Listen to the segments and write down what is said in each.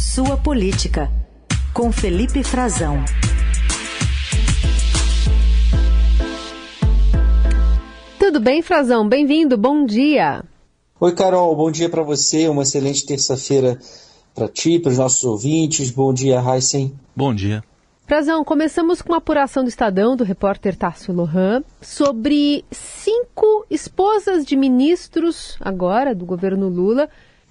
Sua Política, com Felipe Frazão. Tudo bem, Frazão? Bem-vindo, bom dia. Oi, Carol, bom dia para você, uma excelente terça-feira para ti, para os nossos ouvintes. Bom dia, Heisen. Bom dia. Frazão, começamos com uma apuração do Estadão, do repórter Tássio Lohan, sobre cinco esposas de ministros, agora, do governo Lula,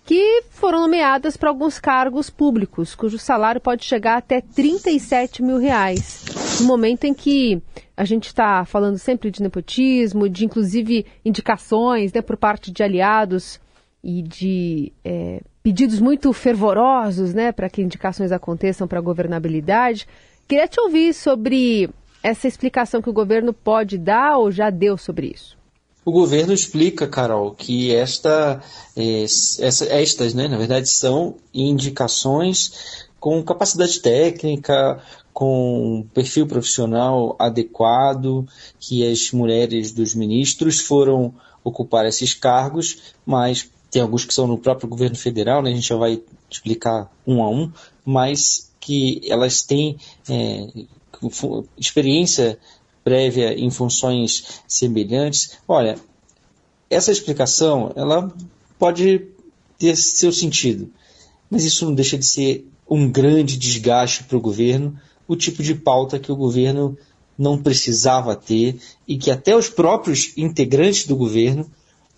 que foram nomeadas para alguns cargos públicos, cujo salário pode chegar até 37 mil reais. No momento em que a gente está falando sempre de nepotismo, de inclusive indicações né, por parte de aliados e de é, pedidos muito fervorosos né, para que indicações aconteçam para a governabilidade. Queria te ouvir sobre essa explicação que o governo pode dar ou já deu sobre isso. O governo explica, Carol, que esta, é, essa, estas, né, na verdade, são indicações com capacidade técnica, com perfil profissional adequado, que as mulheres dos ministros foram ocupar esses cargos, mas tem alguns que são no próprio governo federal, né, a gente já vai explicar um a um, mas que elas têm é, experiência prévia em funções semelhantes. Olha, essa explicação ela pode ter seu sentido, mas isso não deixa de ser um grande desgaste para o governo, o tipo de pauta que o governo não precisava ter e que até os próprios integrantes do governo,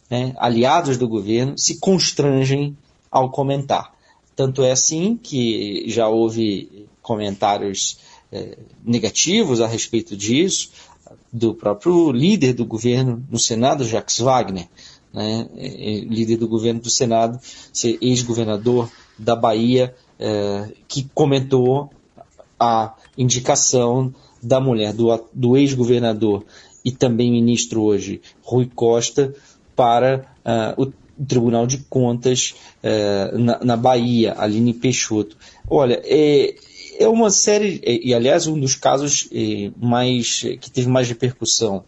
né, aliados do governo, se constrangem ao comentar. Tanto é assim que já houve comentários é, negativos a respeito disso, do próprio líder do governo no Senado, Jacques Wagner, né, é, é líder do governo do Senado, ex-governador da Bahia, é, que comentou a indicação da mulher do, do ex-governador e também ministro hoje, Rui Costa, para uh, o Tribunal de Contas é, na, na, Bahia, Aline Peixoto. Olha, é, é uma série, e aliás, um dos casos mais que teve mais repercussão,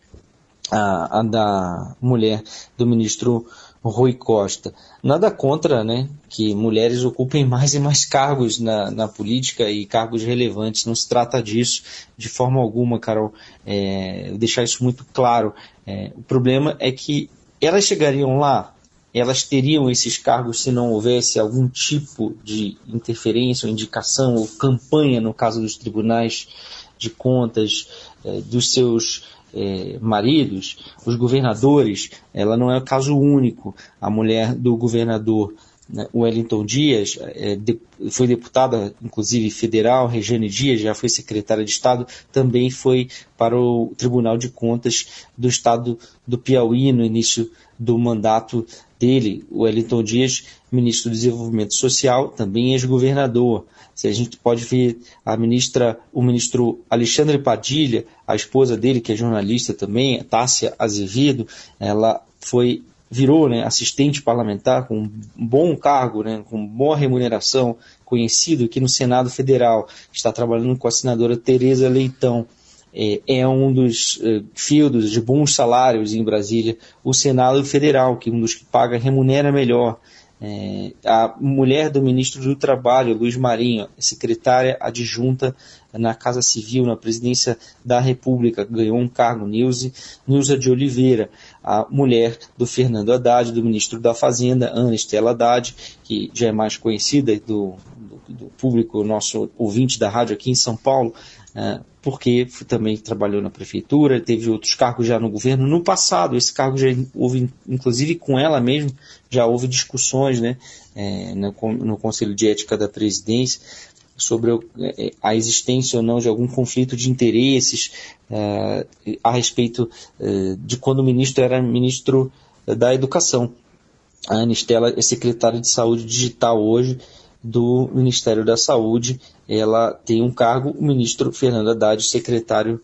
a, a, da mulher do ministro Rui Costa. Nada contra né, que mulheres ocupem mais e mais cargos na, na política e cargos relevantes. Não se trata disso de forma alguma, Carol. É, deixar isso muito claro. É, o problema é que elas chegariam lá elas teriam esses cargos se não houvesse algum tipo de interferência ou indicação ou campanha, no caso dos tribunais de contas, eh, dos seus eh, maridos, os governadores, ela não é o caso único. A mulher do governador né, Wellington Dias eh, foi deputada, inclusive federal, Regiane Dias já foi secretária de Estado, também foi para o Tribunal de Contas do Estado do Piauí no início do mandato dele, o Wellington Dias, ministro do Desenvolvimento Social, também ex-governador. Se a gente pode ver a ministra, o ministro Alexandre Padilha, a esposa dele, que é jornalista também, Tássia Azevedo, ela foi virou né, assistente parlamentar com um bom cargo, né, com boa remuneração, conhecido aqui no Senado Federal, está trabalhando com a senadora Tereza Leitão é, é um dos é, fieldos de bons salários em Brasília, o Senado Federal, que é um dos que paga remunera melhor. É, a mulher do ministro do Trabalho, Luiz Marinho, secretária adjunta na Casa Civil, na presidência da República, ganhou um cargo, Nilce, Nilza de Oliveira, a mulher do Fernando Haddad, do ministro da Fazenda, Ana Estela Haddad, que já é mais conhecida do, do, do público, nosso ouvinte da rádio aqui em São Paulo, é, porque também trabalhou na prefeitura, teve outros cargos já no governo. No passado, esse cargo já houve, inclusive com ela mesmo, já houve discussões né, é, no, no, Conselho de Ética da Presidência sobre é, a existência ou não de algum conflito de interesses é, a respeito é, de quando o ministro era ministro da Educação. A Anistela é secretária de Saúde Digital hoje, do Ministério da Saúde. Ela tem um cargo, o ministro Fernando Haddad, secretário,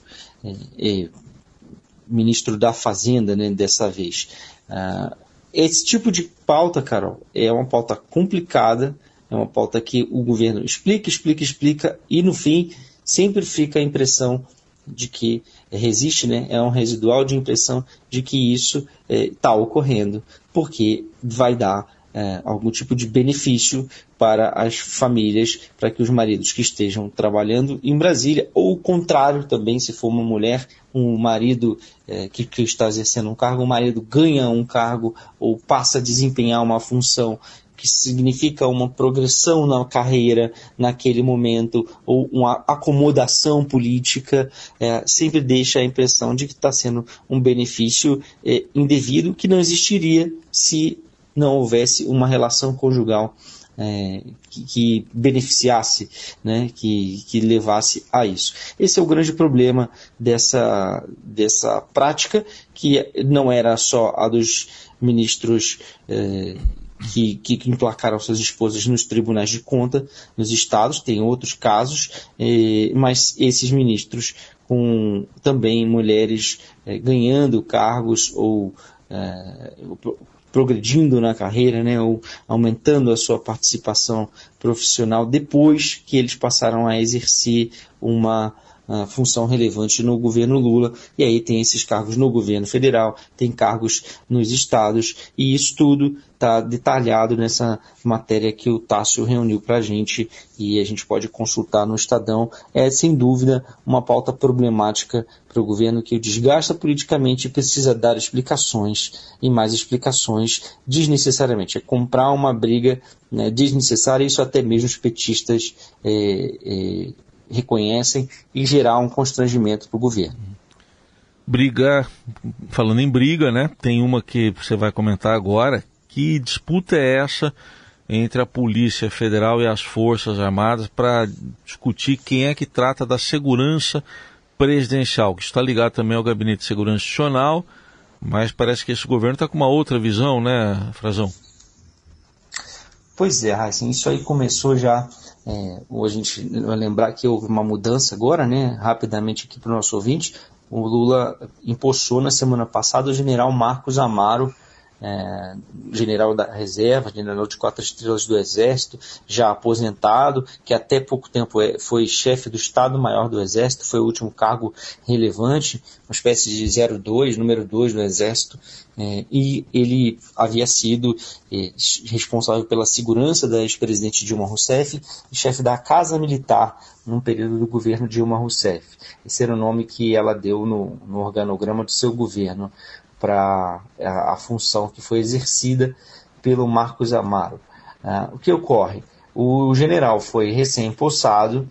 é, ministro da Fazenda, né, dessa vez. Ah, esse tipo de pauta, Carol, é uma pauta complicada, é uma pauta que o governo explica, explica, explica, e no fim sempre fica a impressão de que resiste, né, é um residual de impressão de que isso está tá ocorrendo, porque vai dar é, algum tipo de benefício para as famílias, para que os maridos que estejam trabalhando em Brasília, ou o contrário também, se for uma mulher, um marido é, que, que, está exercendo um cargo, o marido ganha um cargo ou passa a desempenhar uma função que significa uma progressão na carreira naquele momento ou uma acomodação política, é, sempre deixa a impressão de que está sendo um benefício é, indevido que não existiria se não houvesse uma relação conjugal é, que, que, beneficiasse, né, que, que levasse a isso. Esse é o grande problema dessa, dessa prática, que não era só a dos ministros é, que, que, emplacaram suas esposas nos tribunais de conta nos estados, tem outros casos, é, mas esses ministros com também mulheres é, ganhando cargos ou é, progredindo na carreira, né, ou aumentando a sua participação profissional depois que eles passaram a exercer uma função relevante no governo Lula. E aí tem esses cargos no governo federal, tem cargos nos estados, e isso tudo está detalhado nessa matéria que o Tássio reuniu para a gente e a gente pode consultar no Estadão. É, sem dúvida, uma pauta problemática para o governo que o desgasta politicamente e precisa dar explicações e mais explicações desnecessariamente. É comprar uma briga né, desnecessária, isso até mesmo os petistas é, é, reconhecem, e gerar um constrangimento para o governo. Briga, falando em briga, né? Tem uma que você vai comentar agora, que disputa é essa entre a Polícia Federal e as Forças Armadas para discutir quem é que trata da segurança presidencial, que está ligado também ao Gabinete de Segurança Institucional, mas parece que esse governo está com uma outra visão, né, Frazão? Pois é, assim, isso aí começou já. É, a gente lembrar que houve uma mudança agora, né? Rapidamente aqui para o nosso ouvinte. O Lula empossou na semana passada o general Marcos Amaro é, general da reserva, general de quatro estrelas do Exército, já aposentado, que até pouco tempo é, foi chefe do Estado-Maior do Exército, foi o último cargo relevante, uma espécie de 02, número 2 do Exército, é, e ele havia sido é, responsável pela segurança da ex-presidente Dilma Rousseff e chefe da Casa Militar num período do governo Dilma Rousseff. Esse era o nome que ela deu no, no organograma do seu governo para a, a, função que foi exercida pelo Marcos Amaro. Uh, o que ocorre? O general foi recém-possado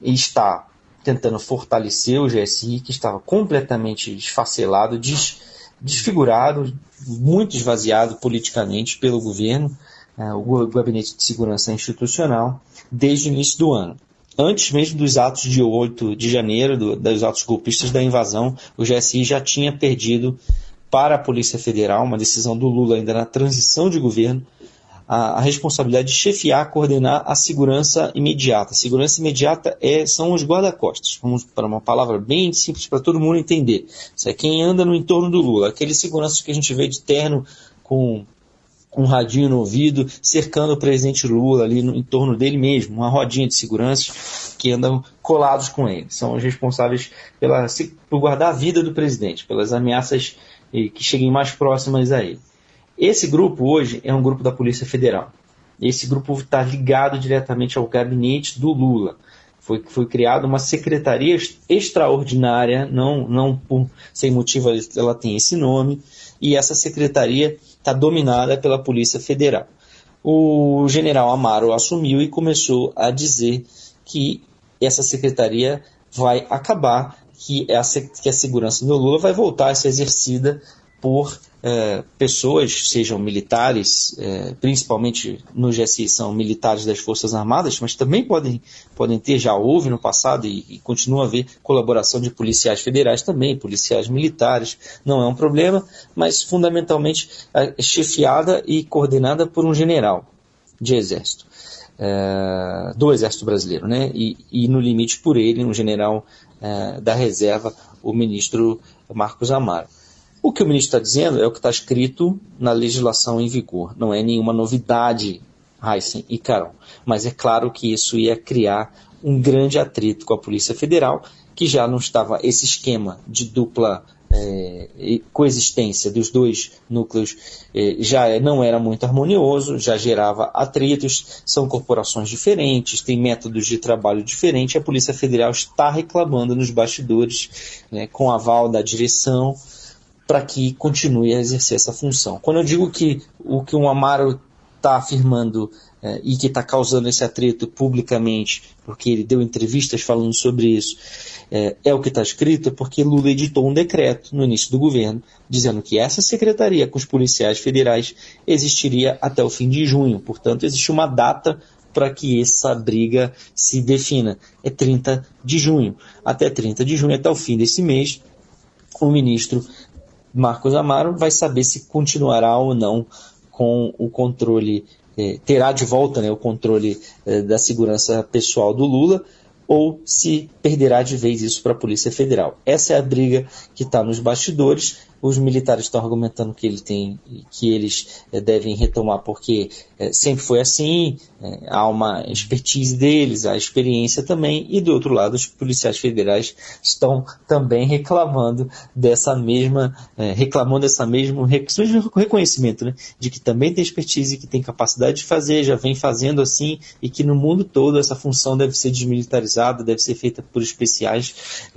e está tentando fortalecer o GSI, que estava completamente desfacelado, des, desfigurado, muito esvaziado politicamente pelo governo, uh, o Gabinete de Segurança Institucional, desde o início do ano. Antes mesmo dos atos de 8 de janeiro, do, dos atos golpistas da invasão, o GSI já tinha perdido para a Polícia Federal, uma decisão do Lula ainda na transição de governo, a, a responsabilidade de chefiar, coordenar a segurança imediata. A segurança imediata é, são os guarda-costas, vamos para uma palavra bem simples para todo mundo entender. Isso é quem anda no entorno do Lula, aqueles seguranças que a gente vê de terno com um radinho no ouvido, cercando o presidente Lula ali no, em torno dele mesmo, uma rodinha de seguranças que andam colados com ele. São os responsáveis pela, por guardar a vida do presidente, pelas ameaças que cheguem mais próximas a ele. Esse grupo hoje é um grupo da Polícia Federal. Esse grupo está ligado diretamente ao gabinete do Lula. Foi, foi criada uma secretaria extraordinária, não, não por, sem motivo ela tem esse nome, e essa secretaria está dominada pela Polícia Federal. O general Amaro assumiu e começou a dizer que essa secretaria vai acabar que, a, que a segurança do Lula vai voltar a ser exercida por é, pessoas, sejam militares, é, principalmente no GSI são militares das Forças Armadas, mas também podem, podem ter, já houve no passado e, e continua a haver colaboração de policiais federais também, policiais militares, não é um problema, mas fundamentalmente é chefiada e coordenada por um general de exército. É, do Exército Brasileiro, né? E, e, no limite por ele, um general é, da reserva, o ministro Marcos Amaro. O que o ministro está dizendo é o que está escrito na legislação em vigor. Não é nenhuma novidade, Heisen e Carol. Mas é claro que isso ia criar um grande atrito com a Polícia Federal, que já não estava esse esquema de dupla é, coexistência dos dois núcleos é, já não era muito harmonioso, já gerava atritos, são corporações diferentes, têm métodos de trabalho diferentes, a Polícia Federal está reclamando nos bastidores, né, com aval da direção, para que continue a exercer essa função. Quando eu digo que o que o Amaro está afirmando é, e que está causando esse atrito publicamente, porque ele deu entrevistas falando sobre isso, é, é o que está escrito, é porque Lula editou um decreto no início do governo, dizendo que essa secretaria com os policiais federais existiria até o fim de junho. Portanto, existe uma data para que essa briga se defina. É 30 de junho. Até 30 de junho, até o fim desse mês, o ministro Marcos Amaro vai saber se continuará ou não com o controle, eh, terá de volta né, o controle eh, da segurança pessoal do Lula, ou se perderá de vez isso para a Polícia Federal. Essa é a briga que está nos bastidores os militares estão argumentando que, ele tem, que eles é, devem retomar porque é, sempre foi assim, é, há uma expertise deles, há experiência também, e do outro lado os policiais federais estão também reclamando dessa mesma, reclamando dessa mesmo, mesmo reconhecimento, né, de que também tem expertise, que tem capacidade de fazer, já vem fazendo assim, e que no mundo todo essa função deve ser desmilitarizada, deve ser feita por especiais,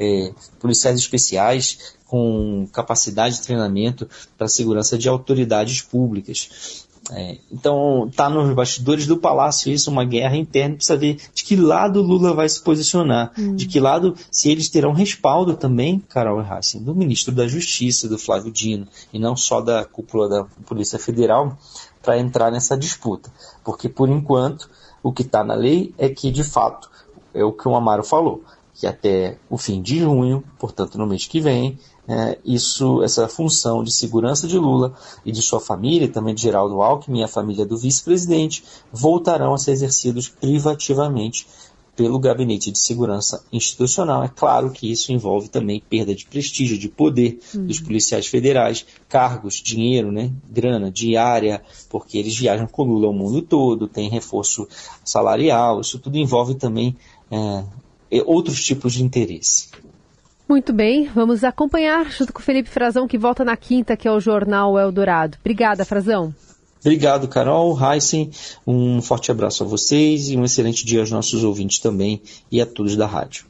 policiais especiais, com capacidade de treinamento para segurança de autoridades públicas. É, então, está nos bastidores do palácio isso, uma guerra interna, precisa ver de que lado Lula vai se posicionar, hum. de que lado, se eles terão respaldo também, Carol Hassin, do ministro da Justiça, do Flávio Dino, e não só da cúpula da Polícia Federal, para entrar nessa disputa. Porque, por enquanto, o que está na lei é que, de fato, é o que o Amaro falou, que até o fim de junho, portanto no mês que vem, é, isso, essa função de segurança de Lula e de sua família, e também de Geraldo Alckmin e a família do vice-presidente, voltarão a ser exercidos privativamente pelo Gabinete de Segurança Institucional. É claro que isso envolve também perda de prestígio, de poder uhum. dos policiais federais, cargos, dinheiro, né, grana, diária, porque eles viajam com Lula ao mundo todo, tem reforço salarial, isso tudo envolve também é, outros tipos de interesse. Muito bem, vamos acompanhar junto com o Felipe Frazão, que volta na quinta, que é o Jornal Eldorado. Obrigada, Frazão. Obrigado, Carol, Heisen. Um forte abraço a vocês e um excelente dia aos nossos ouvintes também e a todos da rádio.